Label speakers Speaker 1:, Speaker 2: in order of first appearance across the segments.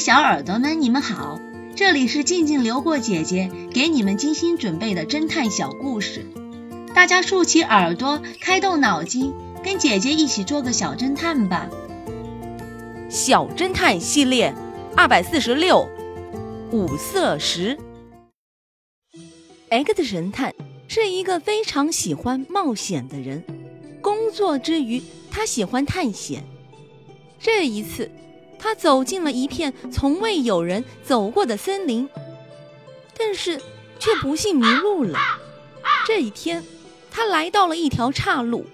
Speaker 1: 小耳朵们，你们好，这里是静静流过姐姐给你们精心准备的侦探小故事，大家竖起耳朵，开动脑筋，跟姐姐一起做个小侦探吧。
Speaker 2: 小侦探系列二百四十六，五色石。X 神探是一个非常喜欢冒险的人，工作之余他喜欢探险。这一次。他走进了一片从未有人走过的森林，但是却不幸迷路了。这一天，他来到了一条岔路，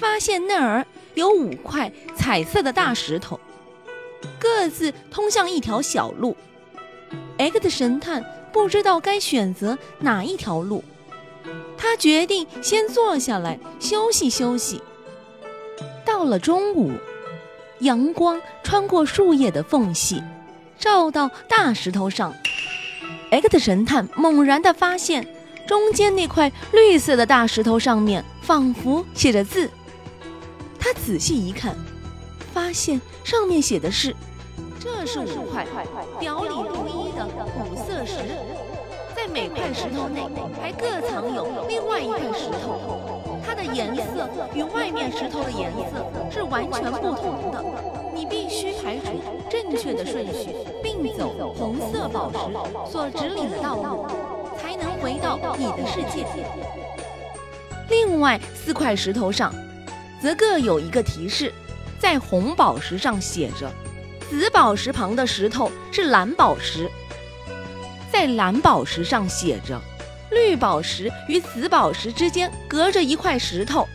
Speaker 2: 发现那儿有五块彩色的大石头，各自通向一条小路。X 神探不知道该选择哪一条路，他决定先坐下来休息休息。到了中午。阳光穿过树叶的缝隙，照到大石头上。X 神探猛然地发现，中间那块绿色的大石头上面仿佛写着字。他仔细一看，发现上面写的是：“这是五块表里不一的五色石，在每块石头内还各藏有另外一块石头。”颜色与外面石头的颜色是完全不同的，你必须排除正确的顺序，并走红色宝石所指引的道路，才能回到你的世界。另外四块石头上，则各有一个提示，在红宝石上写着，紫宝石旁的石头是蓝宝石，在蓝宝石上写着。绿宝石与紫宝石之间隔着一块石头，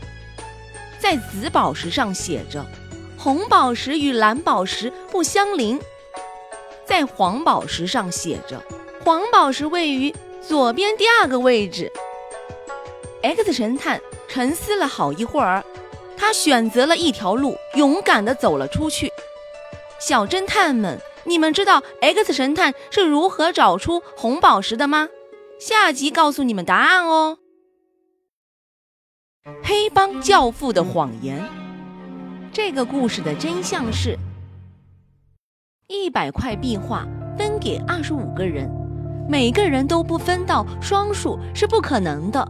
Speaker 2: 在紫宝石上写着“红宝石与蓝宝石不相邻”。在黄宝石上写着“黄宝石位于左边第二个位置”。X 神探沉思了好一会儿，他选择了一条路，勇敢地走了出去。小侦探们，你们知道 X 神探是如何找出红宝石的吗？下集告诉你们答案哦。黑帮教父的谎言，这个故事的真相是：一百块壁画分给二十五个人，每个人都不分到双数是不可能的。